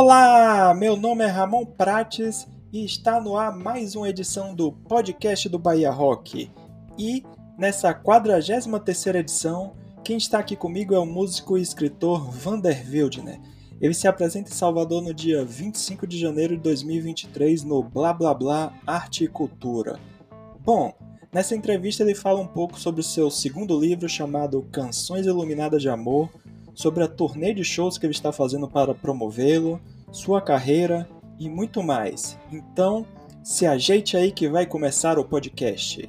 Olá, meu nome é Ramon Prates e está no ar mais uma edição do podcast do Bahia Rock. E nessa 43ª edição, quem está aqui comigo é o músico e escritor Vander Wildner. Ele se apresenta em Salvador no dia 25 de janeiro de 2023 no Blá Blá Blá Arte e Cultura. Bom, nessa entrevista ele fala um pouco sobre o seu segundo livro chamado Canções Iluminadas de Amor, sobre a turnê de shows que ele está fazendo para promovê-lo, sua carreira e muito mais. Então, se ajeite aí que vai começar o podcast.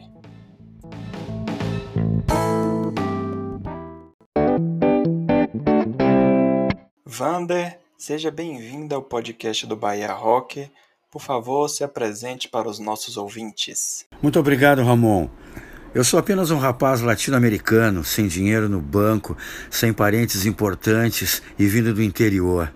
Vander, seja bem-vinda ao podcast do Bahia Rock. Por favor, se apresente para os nossos ouvintes. Muito obrigado, Ramon. Eu sou apenas um rapaz latino-americano, sem dinheiro no banco, sem parentes importantes e vindo do interior.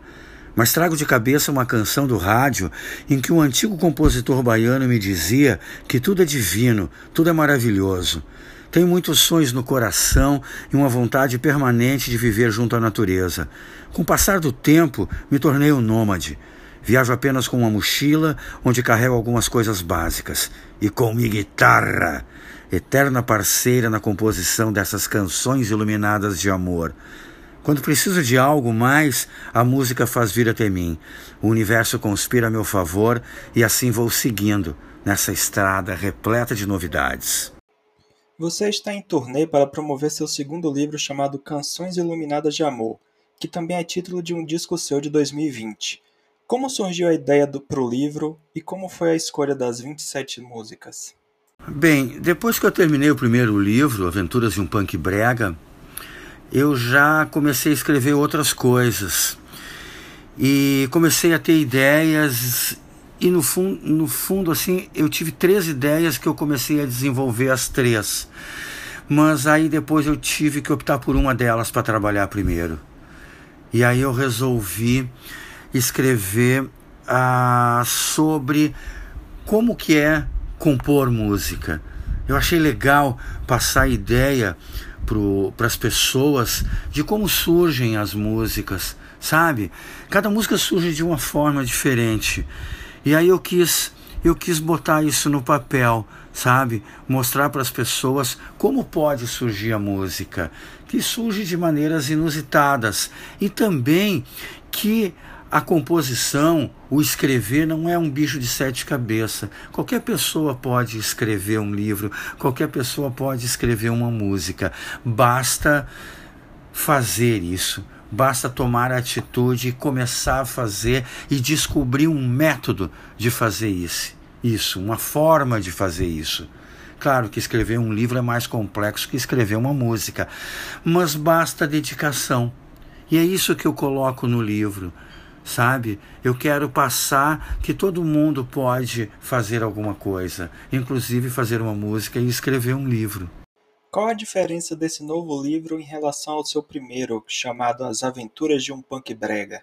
Mas trago de cabeça uma canção do rádio em que um antigo compositor baiano me dizia que tudo é divino, tudo é maravilhoso. Tenho muitos sonhos no coração e uma vontade permanente de viver junto à natureza. Com o passar do tempo, me tornei um nômade. Viajo apenas com uma mochila onde carrego algumas coisas básicas e com minha guitarra eterna parceira na composição dessas canções iluminadas de amor. Quando preciso de algo mais, a música faz vir até mim. O universo conspira a meu favor e assim vou seguindo nessa estrada repleta de novidades. Você está em turnê para promover seu segundo livro chamado Canções Iluminadas de Amor, que também é título de um disco seu de 2020. Como surgiu a ideia para o livro e como foi a escolha das 27 músicas? Bem, depois que eu terminei o primeiro livro, Aventuras de um Punk Brega, eu já comecei a escrever outras coisas. E comecei a ter ideias e no, fun no fundo assim, eu tive três ideias que eu comecei a desenvolver as três. Mas aí depois eu tive que optar por uma delas para trabalhar primeiro. E aí eu resolvi escrever ah, sobre como que é compor música. Eu achei legal passar a ideia para as pessoas de como surgem as músicas, sabe? Cada música surge de uma forma diferente. E aí eu quis eu quis botar isso no papel, sabe? Mostrar para as pessoas como pode surgir a música, que surge de maneiras inusitadas e também que a composição, o escrever não é um bicho de sete cabeças. Qualquer pessoa pode escrever um livro, qualquer pessoa pode escrever uma música. Basta fazer isso. Basta tomar atitude e começar a fazer e descobrir um método de fazer isso, isso, uma forma de fazer isso. Claro que escrever um livro é mais complexo que escrever uma música, mas basta dedicação. E é isso que eu coloco no livro sabe? Eu quero passar que todo mundo pode fazer alguma coisa, inclusive fazer uma música e escrever um livro. Qual a diferença desse novo livro em relação ao seu primeiro, chamado As Aventuras de um Punk Brega?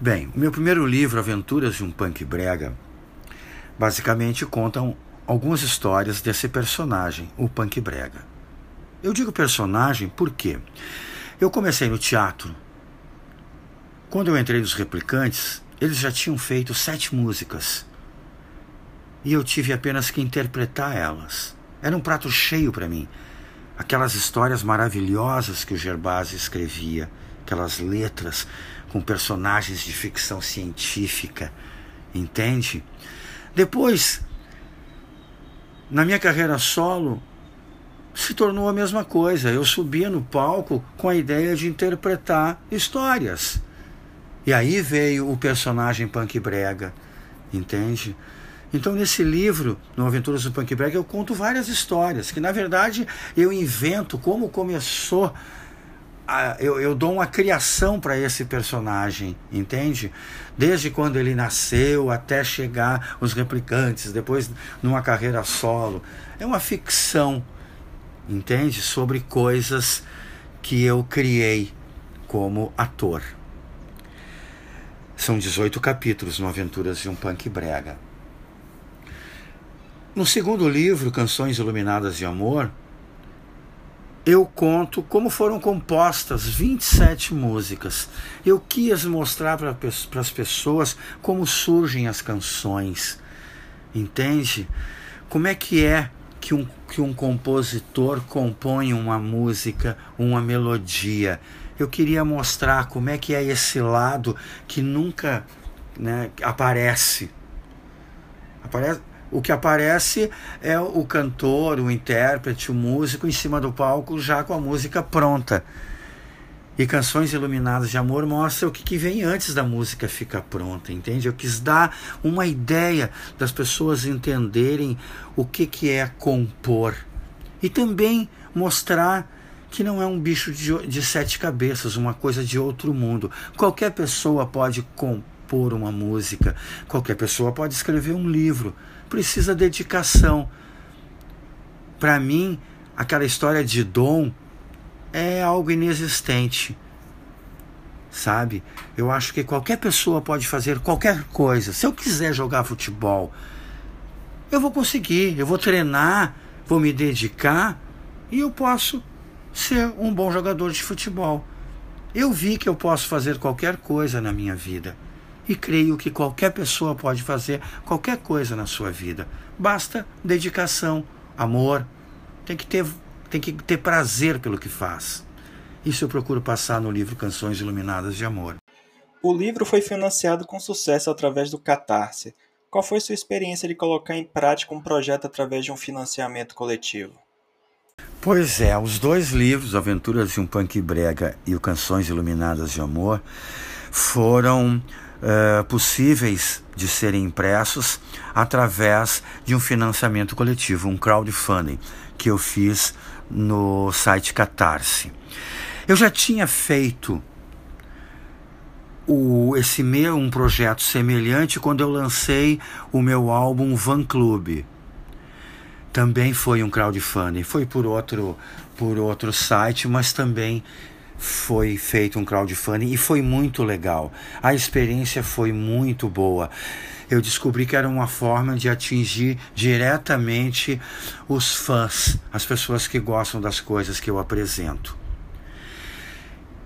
Bem, o meu primeiro livro, Aventuras de um Punk Brega, basicamente contam algumas histórias desse personagem, o Punk Brega. Eu digo personagem porque eu comecei no teatro quando eu entrei nos Replicantes, eles já tinham feito sete músicas. E eu tive apenas que interpretar elas. Era um prato cheio para mim. Aquelas histórias maravilhosas que o Gerbasi escrevia, aquelas letras com personagens de ficção científica, entende? Depois, na minha carreira solo, se tornou a mesma coisa. Eu subia no palco com a ideia de interpretar histórias. E aí veio o personagem Punk Brega, entende? Então, nesse livro, No Aventuras do Punk Brega, eu conto várias histórias, que na verdade eu invento como começou. A, eu, eu dou uma criação para esse personagem, entende? Desde quando ele nasceu até chegar os replicantes, depois numa carreira solo. É uma ficção, entende? Sobre coisas que eu criei como ator. São 18 capítulos no Aventuras de um Punk Brega. No segundo livro, Canções Iluminadas de Amor, eu conto como foram compostas 27 músicas. Eu quis mostrar para as pessoas como surgem as canções. Entende? Como é que é que um, que um compositor compõe uma música, uma melodia? Eu queria mostrar como é que é esse lado que nunca né, aparece. Aparece, o que aparece é o cantor, o intérprete, o músico em cima do palco já com a música pronta. E Canções Iluminadas de Amor mostra o que, que vem antes da música ficar pronta, entende? Eu quis dar uma ideia das pessoas entenderem o que, que é compor. E também mostrar que não é um bicho de, de sete cabeças, uma coisa de outro mundo. Qualquer pessoa pode compor uma música, qualquer pessoa pode escrever um livro precisa dedicação. Para mim, aquela história de dom é algo inexistente. Sabe? Eu acho que qualquer pessoa pode fazer qualquer coisa. Se eu quiser jogar futebol, eu vou conseguir, eu vou treinar, vou me dedicar e eu posso ser um bom jogador de futebol. Eu vi que eu posso fazer qualquer coisa na minha vida e creio que qualquer pessoa pode fazer qualquer coisa na sua vida. Basta dedicação, amor, tem que ter, tem que ter prazer pelo que faz. Isso eu procuro passar no livro Canções Iluminadas de Amor. O livro foi financiado com sucesso através do Catarse. Qual foi sua experiência de colocar em prática um projeto através de um financiamento coletivo? Pois é, os dois livros, Aventuras de um Punk Brega e o Canções Iluminadas de Amor, foram uh, possíveis de serem impressos através de um financiamento coletivo, um crowdfunding, que eu fiz no site Catarse. Eu já tinha feito o, esse meu um projeto semelhante quando eu lancei o meu álbum Van Club. Também foi um crowdfunding, foi por outro por outro site, mas também foi feito um crowdfunding e foi muito legal. A experiência foi muito boa. Eu descobri que era uma forma de atingir diretamente os fãs, as pessoas que gostam das coisas que eu apresento.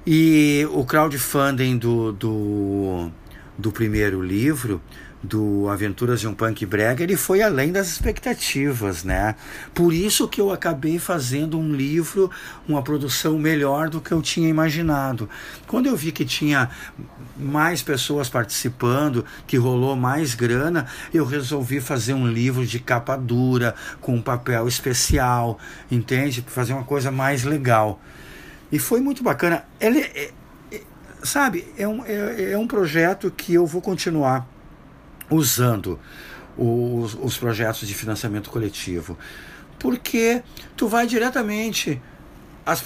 E o crowdfunding do, do, do primeiro livro do Aventuras de um Punk Brega, ele foi além das expectativas, né? Por isso que eu acabei fazendo um livro, uma produção melhor do que eu tinha imaginado. Quando eu vi que tinha mais pessoas participando, que rolou mais grana, eu resolvi fazer um livro de capa dura, com um papel especial, entende? Fazer uma coisa mais legal. E foi muito bacana. Ele, é, é, sabe, é um, é, é um projeto que eu vou continuar usando os, os projetos de financiamento coletivo, porque tu vai diretamente às,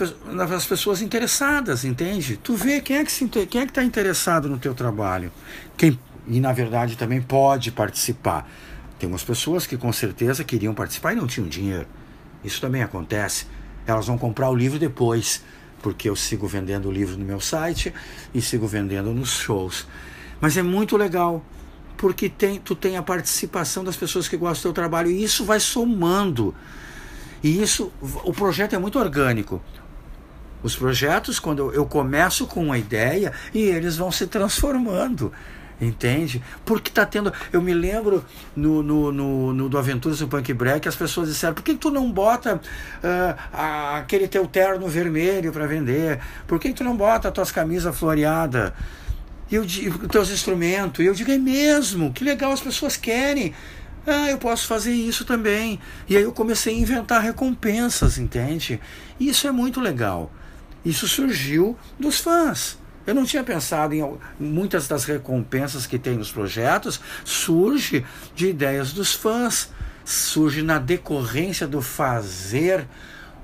às pessoas interessadas, entende? Tu vê quem é que é que está interessado no teu trabalho, quem e na verdade também pode participar. Tem umas pessoas que com certeza queriam participar e não tinham dinheiro. Isso também acontece. Elas vão comprar o livro depois, porque eu sigo vendendo o livro no meu site e sigo vendendo nos shows. Mas é muito legal porque tem, tu tem a participação das pessoas que gostam do teu trabalho e isso vai somando. E isso, o projeto é muito orgânico. Os projetos, quando eu começo com uma ideia e eles vão se transformando. Entende? Porque tá tendo. Eu me lembro no, no, no, no do Aventuras do Punk Break, as pessoas disseram: por que tu não bota uh, aquele teu terno vermelho para vender? Por que tu não bota as tuas camisas floreadas? E eu digo, teus instrumentos. E eu digo, é mesmo, que legal, as pessoas querem. Ah, eu posso fazer isso também. E aí eu comecei a inventar recompensas, entende? E isso é muito legal. Isso surgiu dos fãs. Eu não tinha pensado em muitas das recompensas que tem nos projetos, surge de ideias dos fãs, surge na decorrência do fazer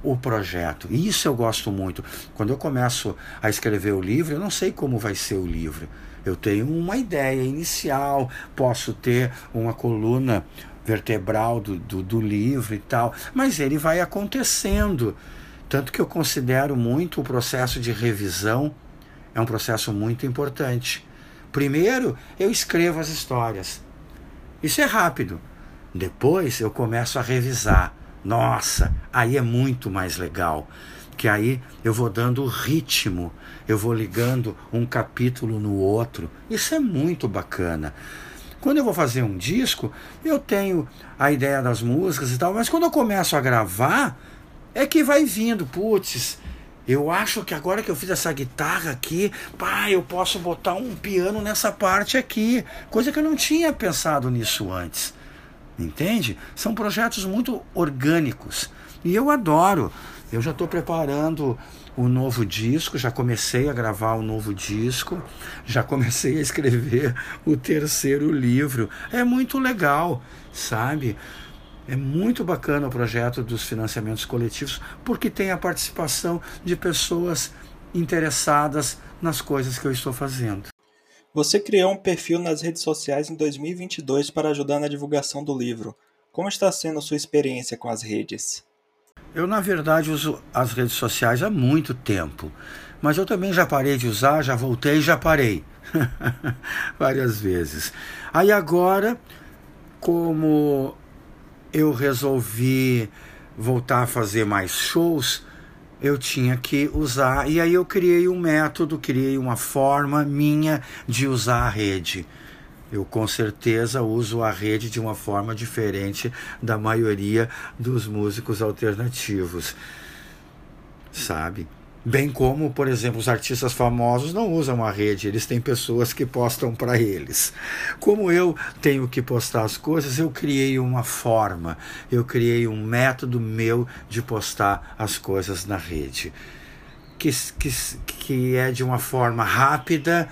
o projeto. E isso eu gosto muito. Quando eu começo a escrever o livro, eu não sei como vai ser o livro. Eu tenho uma ideia inicial, posso ter uma coluna vertebral do, do, do livro e tal, mas ele vai acontecendo. Tanto que eu considero muito o processo de revisão, é um processo muito importante. Primeiro, eu escrevo as histórias. Isso é rápido. Depois eu começo a revisar nossa, aí é muito mais legal. que aí eu vou dando ritmo, eu vou ligando um capítulo no outro. Isso é muito bacana. Quando eu vou fazer um disco, eu tenho a ideia das músicas e tal, mas quando eu começo a gravar, é que vai vindo, putz, eu acho que agora que eu fiz essa guitarra aqui, pá, eu posso botar um piano nessa parte aqui, coisa que eu não tinha pensado nisso antes. Entende? São projetos muito orgânicos e eu adoro. Eu já estou preparando o novo disco, já comecei a gravar o novo disco, já comecei a escrever o terceiro livro. É muito legal, sabe? É muito bacana o projeto dos financiamentos coletivos, porque tem a participação de pessoas interessadas nas coisas que eu estou fazendo. Você criou um perfil nas redes sociais em 2022 para ajudar na divulgação do livro. Como está sendo sua experiência com as redes? Eu, na verdade, uso as redes sociais há muito tempo, mas eu também já parei de usar, já voltei e já parei. Várias vezes. Aí agora, como eu resolvi voltar a fazer mais shows, eu tinha que usar. E aí eu criei um método, criei uma forma minha de usar a rede. Eu com certeza uso a rede de uma forma diferente da maioria dos músicos alternativos, sabe? Bem como, por exemplo, os artistas famosos não usam a rede, eles têm pessoas que postam para eles. Como eu tenho que postar as coisas, eu criei uma forma, eu criei um método meu de postar as coisas na rede, que, que, que é de uma forma rápida,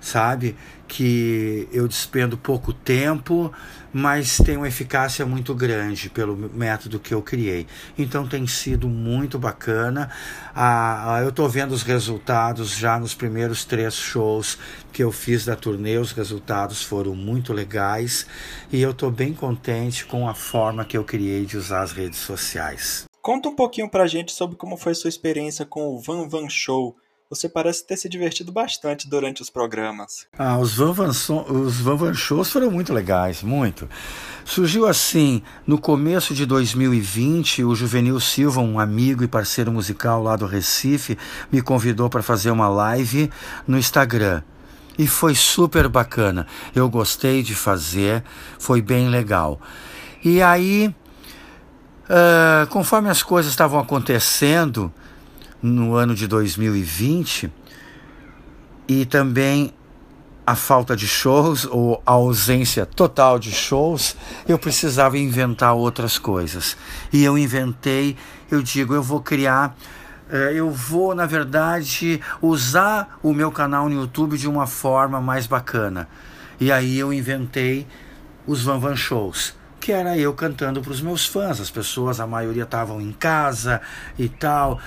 sabe? Que eu despendo pouco tempo, mas tem uma eficácia muito grande pelo método que eu criei. Então tem sido muito bacana. Ah, eu estou vendo os resultados já nos primeiros três shows que eu fiz da turnê. Os resultados foram muito legais e eu estou bem contente com a forma que eu criei de usar as redes sociais. Conta um pouquinho pra gente sobre como foi sua experiência com o Van Van Show você parece ter se divertido bastante durante os programas. Ah, os Van Van, os Van, Van Shows foram muito legais, muito. Surgiu assim, no começo de 2020, o Juvenil Silva, um amigo e parceiro musical lá do Recife, me convidou para fazer uma live no Instagram. E foi super bacana. Eu gostei de fazer, foi bem legal. E aí, uh, conforme as coisas estavam acontecendo, no ano de 2020 e também a falta de shows ou a ausência total de shows, eu precisava inventar outras coisas. E eu inventei, eu digo, eu vou criar, eh, eu vou, na verdade, usar o meu canal no YouTube de uma forma mais bacana. E aí eu inventei os Van Van Shows que era eu cantando para os meus fãs. As pessoas, a maioria estavam em casa e tal,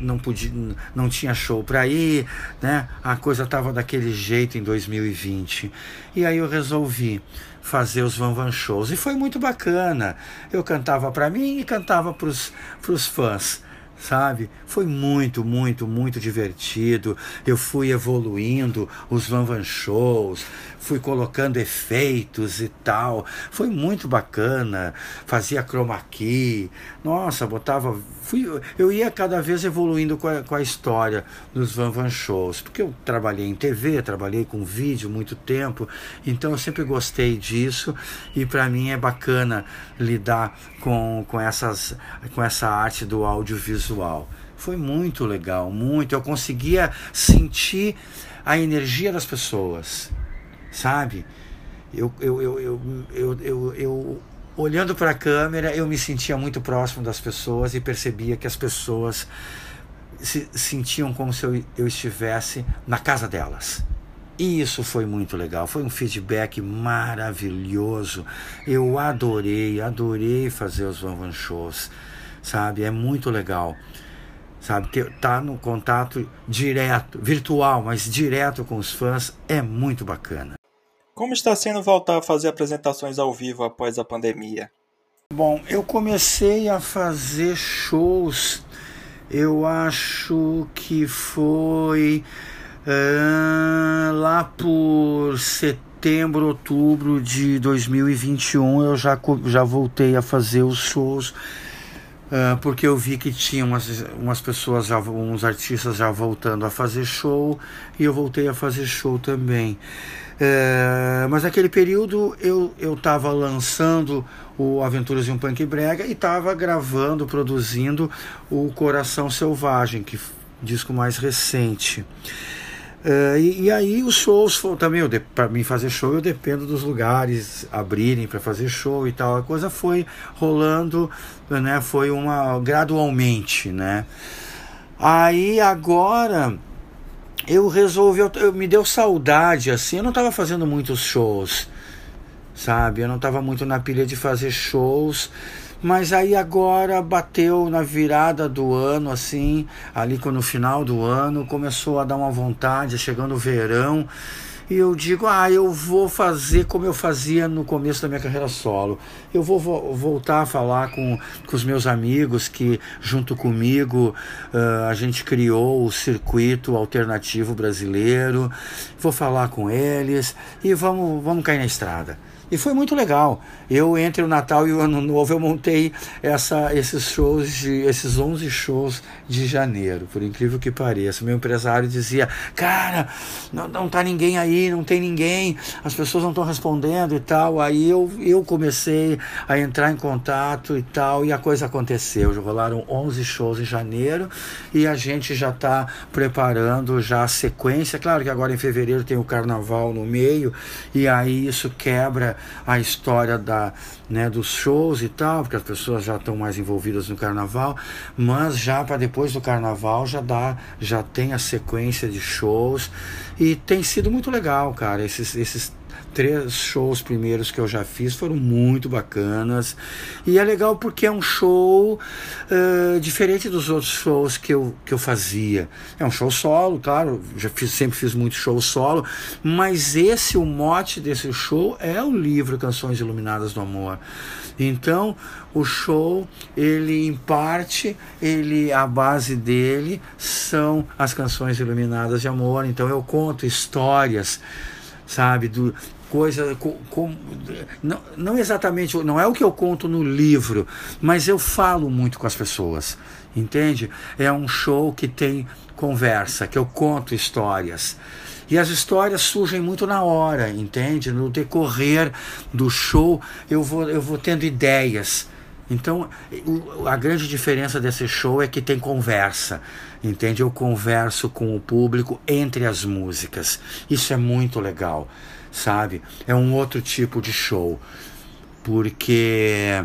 não podia, não tinha show para ir, né? A coisa estava daquele jeito em 2020. E aí eu resolvi fazer os Van Van Shows e foi muito bacana. Eu cantava para mim e cantava para os fãs sabe? Foi muito, muito, muito divertido. Eu fui evoluindo os Van Van Shows, fui colocando efeitos e tal. Foi muito bacana. Fazia chroma key. Nossa, botava. Fui, eu ia cada vez evoluindo com a, com a história dos Van Van Shows, porque eu trabalhei em TV, trabalhei com vídeo muito tempo, então eu sempre gostei disso e para mim é bacana lidar com, com, essas, com essa arte do audiovisual visual. Foi muito legal, muito. Eu conseguia sentir a energia das pessoas, sabe? Eu, eu, eu, eu, eu, eu, eu olhando para a câmera, eu me sentia muito próximo das pessoas e percebia que as pessoas se sentiam como se eu, eu estivesse na casa delas. E isso foi muito legal, foi um feedback maravilhoso. Eu adorei, adorei fazer os Van Van Shows sabe? É muito legal, sabe? Ter, tá no contato direto, virtual, mas direto com os fãs é muito bacana. Como está sendo voltar a fazer apresentações ao vivo após a pandemia? Bom, eu comecei a fazer shows, eu acho que foi uh, lá por setembro, outubro de 2021, eu já, já voltei a fazer os shows Uh, porque eu vi que tinha umas, umas pessoas, já, uns artistas já voltando a fazer show e eu voltei a fazer show também. Uh, mas naquele período eu estava lançando o Aventuras de um Punk Brega e estava gravando, produzindo o Coração Selvagem, que disco mais recente. Uh, e, e, aí os shows também, para mim fazer show eu dependo dos lugares abrirem para fazer show e tal. A coisa foi rolando, né? Foi uma gradualmente, né? Aí agora eu resolvi, eu, eu me deu saudade assim. Eu não estava fazendo muitos shows, sabe? Eu não estava muito na pilha de fazer shows. Mas aí agora bateu na virada do ano, assim, ali no final do ano, começou a dar uma vontade, chegando o verão. E eu digo, ah, eu vou fazer como eu fazia no começo da minha carreira solo. Eu vou vo voltar a falar com, com os meus amigos que, junto comigo, uh, a gente criou o circuito alternativo brasileiro. Vou falar com eles e vamos, vamos cair na estrada. E foi muito legal. Eu, entre o Natal e o Ano Novo, eu montei essa, esses shows, de, esses 11 shows de janeiro, por incrível que pareça. Meu empresário dizia: Cara, não, não tá ninguém aí, não tem ninguém, as pessoas não estão respondendo e tal. Aí eu, eu comecei a entrar em contato e tal, e a coisa aconteceu. Rolaram 11 shows em janeiro e a gente já está preparando já a sequência. Claro que agora em fevereiro tem o carnaval no meio, e aí isso quebra a história da, né, dos shows e tal, porque as pessoas já estão mais envolvidas no carnaval, mas já para depois do carnaval já dá, já tem a sequência de shows. E tem sido muito legal, cara, esses, esses três shows primeiros que eu já fiz foram muito bacanas. E é legal porque é um show uh, diferente dos outros shows que eu, que eu fazia. É um show solo, claro, já fiz, sempre fiz muito show solo, mas esse, o mote desse show é o livro Canções Iluminadas do Amor. Então, o show, ele em parte, ele a base dele são as canções iluminadas de amor. Então eu conto histórias sabe? Do, coisa com, com, não, não exatamente não é o que eu conto no livro mas eu falo muito com as pessoas entende? É um show que tem conversa que eu conto histórias. E as histórias surgem muito na hora entende? No decorrer do show eu vou eu vou tendo ideias. Então, a grande diferença desse show é que tem conversa, entende? Eu converso com o público entre as músicas. Isso é muito legal, sabe? É um outro tipo de show, porque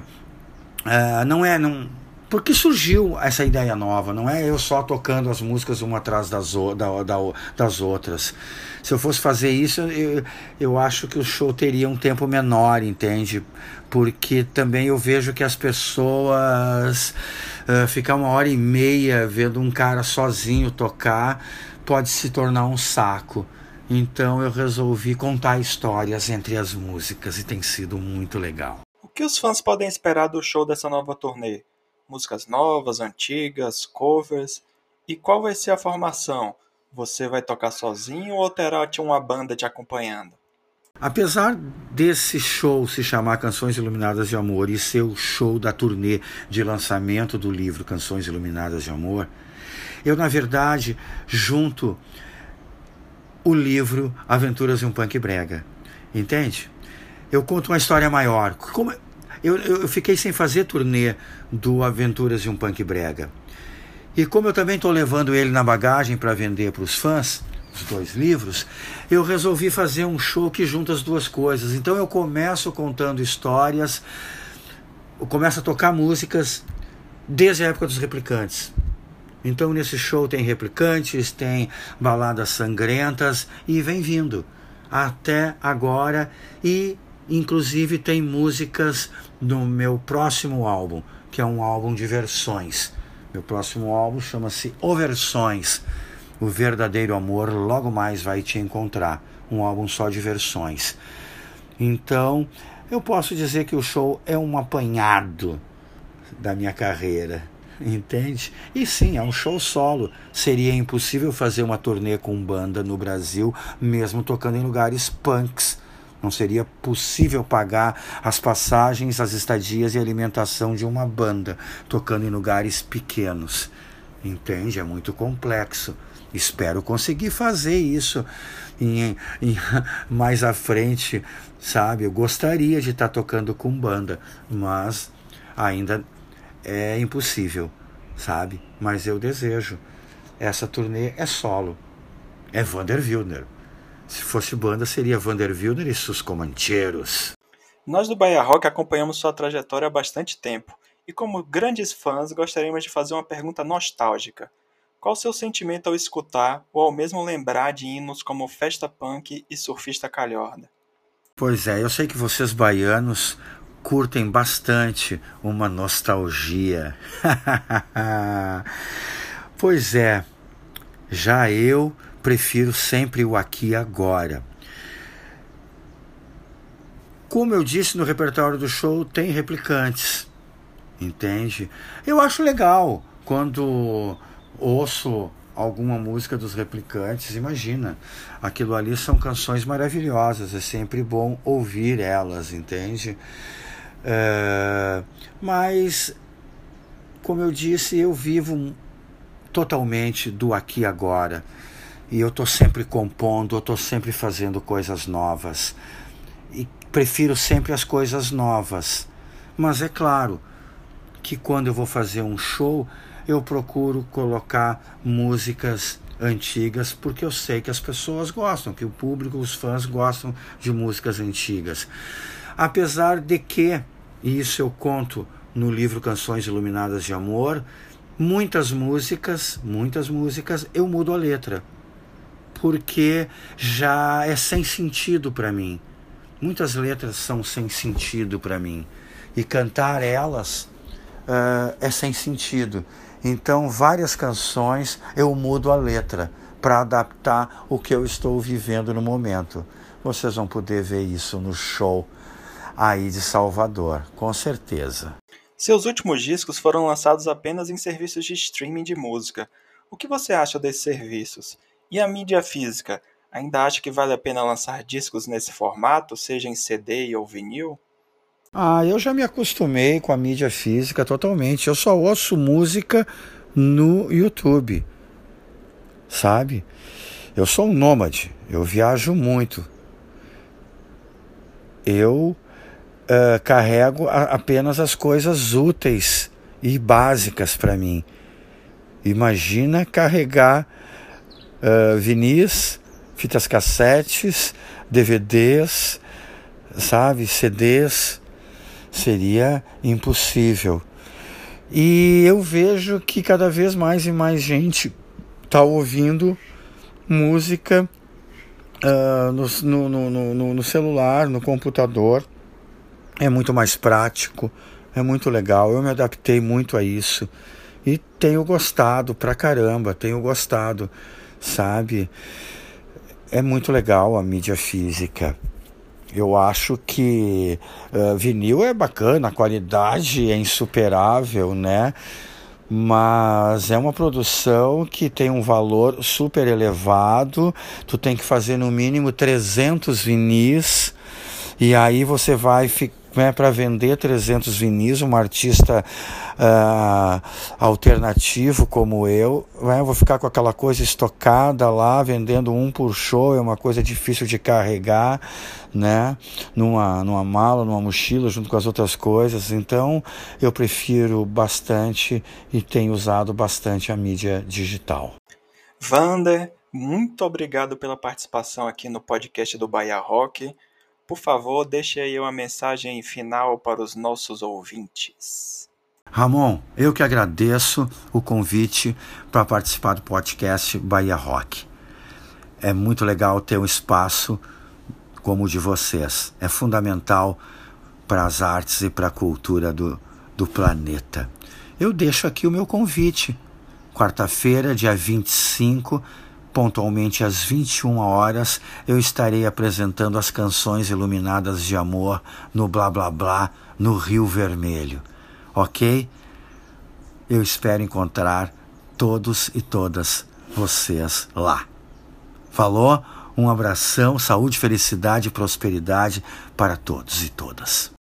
uh, não é não porque surgiu essa ideia nova, não é eu só tocando as músicas uma atrás das, da, da, das outras. Se eu fosse fazer isso, eu, eu acho que o show teria um tempo menor, entende? Porque também eu vejo que as pessoas uh, ficar uma hora e meia vendo um cara sozinho tocar pode se tornar um saco. Então eu resolvi contar histórias entre as músicas e tem sido muito legal. O que os fãs podem esperar do show dessa nova turnê? músicas novas, antigas, covers. E qual vai ser a formação? Você vai tocar sozinho ou terá uma banda te acompanhando? Apesar desse show se chamar Canções Iluminadas de Amor e ser o show da turnê de lançamento do livro Canções Iluminadas de Amor, eu, na verdade, junto o livro Aventuras de um Punk Brega. Entende? Eu conto uma história maior. Como, eu, eu fiquei sem fazer turnê do Aventuras de um Punk Brega. E como eu também estou levando ele na bagagem para vender para os fãs, os dois livros, eu resolvi fazer um show que junta as duas coisas. Então eu começo contando histórias, eu começo a tocar músicas desde a época dos replicantes. Então nesse show tem replicantes, tem baladas sangrentas e vem vindo até agora e inclusive tem músicas no meu próximo álbum, que é um álbum de versões. Meu próximo álbum chama-se Oversões. O verdadeiro amor logo mais vai te encontrar. Um álbum só de versões. Então, eu posso dizer que o show é um apanhado da minha carreira. Entende? E sim, é um show solo. Seria impossível fazer uma turnê com banda no Brasil, mesmo tocando em lugares punks Não seria possível pagar as passagens, as estadias e alimentação de uma banda tocando em lugares pequenos. Entende? É muito complexo. Espero conseguir fazer isso em, em, mais à frente, sabe? Eu gostaria de estar tocando com banda, mas ainda é impossível, sabe? Mas eu desejo. Essa turnê é solo. É Vander Wilder. Se fosse banda, seria Vander Wilder e seus Comancheiros. Nós do Bahia Rock acompanhamos sua trajetória há bastante tempo e, como grandes fãs, gostaríamos de fazer uma pergunta nostálgica. Qual o seu sentimento ao escutar ou ao mesmo lembrar de hinos como Festa Punk e Surfista Calhorda? Pois é, eu sei que vocês baianos curtem bastante uma nostalgia. pois é, já eu prefiro sempre o aqui e agora. Como eu disse no repertório do show, tem replicantes, entende? Eu acho legal quando ouço alguma música dos replicantes, imagina, aquilo ali são canções maravilhosas, é sempre bom ouvir elas, entende? É, mas, como eu disse, eu vivo totalmente do aqui e agora e eu estou sempre compondo, eu estou sempre fazendo coisas novas. E prefiro sempre as coisas novas. Mas é claro que quando eu vou fazer um show, eu procuro colocar músicas antigas porque eu sei que as pessoas gostam, que o público, os fãs gostam de músicas antigas. Apesar de que, e isso eu conto no livro Canções Iluminadas de Amor, muitas músicas, muitas músicas eu mudo a letra porque já é sem sentido para mim. Muitas letras são sem sentido para mim e cantar elas uh, é sem sentido. Então, várias canções eu mudo a letra para adaptar o que eu estou vivendo no momento. Vocês vão poder ver isso no show aí de Salvador, com certeza. Seus últimos discos foram lançados apenas em serviços de streaming de música. O que você acha desses serviços? E a mídia física? Ainda acha que vale a pena lançar discos nesse formato, seja em CD ou vinil? Ah, eu já me acostumei com a mídia física totalmente. Eu só ouço música no YouTube. Sabe? Eu sou um nômade, eu viajo muito. Eu uh, carrego a, apenas as coisas úteis e básicas para mim. Imagina carregar uh, vinis, fitas cassetes, DVDs, sabe, CDs, seria impossível. E eu vejo que cada vez mais e mais gente está ouvindo música uh, no, no, no, no celular, no computador. É muito mais prático, é muito legal. Eu me adaptei muito a isso e tenho gostado pra caramba, tenho gostado sabe? É muito legal a mídia física. Eu acho que uh, vinil é bacana, a qualidade é insuperável, né? Mas é uma produção que tem um valor super elevado. Tu tem que fazer no mínimo 300 vinis e aí você vai ficar né, para vender 300 vinis, um artista uh, alternativo como eu, né, eu vou ficar com aquela coisa estocada lá, vendendo um por show, é uma coisa difícil de carregar, né, numa, numa mala, numa mochila, junto com as outras coisas, então eu prefiro bastante e tenho usado bastante a mídia digital. Vander, muito obrigado pela participação aqui no podcast do Bahia Rock. Por favor, deixe aí uma mensagem final para os nossos ouvintes. Ramon, eu que agradeço o convite para participar do podcast Bahia Rock. É muito legal ter um espaço como o de vocês. É fundamental para as artes e para a cultura do, do planeta. Eu deixo aqui o meu convite. Quarta-feira, dia 25, Pontualmente às 21 horas, eu estarei apresentando as canções iluminadas de amor no Blá Blá Blá no Rio Vermelho. Ok? Eu espero encontrar todos e todas vocês lá. Falou? Um abração, saúde, felicidade e prosperidade para todos e todas.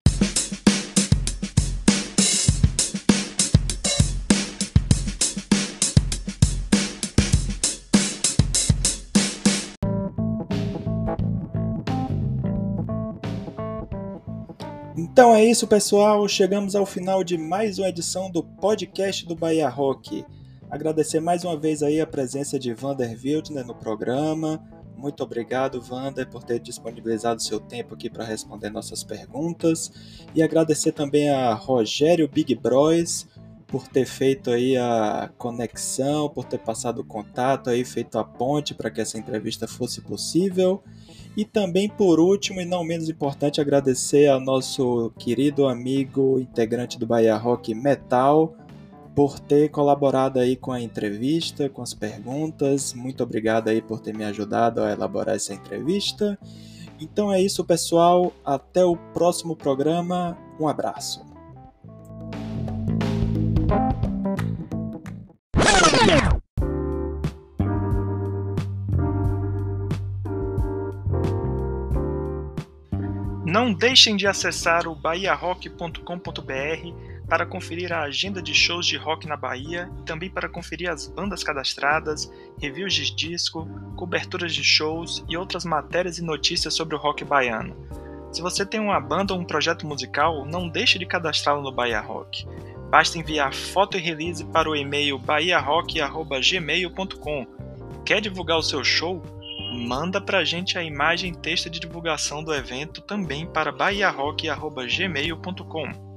Então é isso, pessoal. Chegamos ao final de mais uma edição do podcast do Bahia Rock. Agradecer mais uma vez aí a presença de Vander Wildner no programa. Muito obrigado, Vander, por ter disponibilizado seu tempo aqui para responder nossas perguntas. E agradecer também a Rogério Big Bros por ter feito aí a conexão, por ter passado o contato aí, feito a ponte para que essa entrevista fosse possível. E também, por último e não menos importante, agradecer ao nosso querido amigo integrante do Bahia Rock Metal, por ter colaborado aí com a entrevista, com as perguntas. Muito obrigado aí por ter me ajudado a elaborar essa entrevista. Então é isso, pessoal. Até o próximo programa. Um abraço. Não deixem de acessar o bahiarock.com.br para conferir a agenda de shows de rock na Bahia e também para conferir as bandas cadastradas, reviews de disco, coberturas de shows e outras matérias e notícias sobre o rock baiano. Se você tem uma banda ou um projeto musical, não deixe de cadastrá-lo no Bahia Rock. Basta enviar foto e release para o e-mail bahiarock.gmail.com. Quer divulgar o seu show? Manda pra gente a imagem e texto de divulgação do evento também para bahiarock.gmail.com.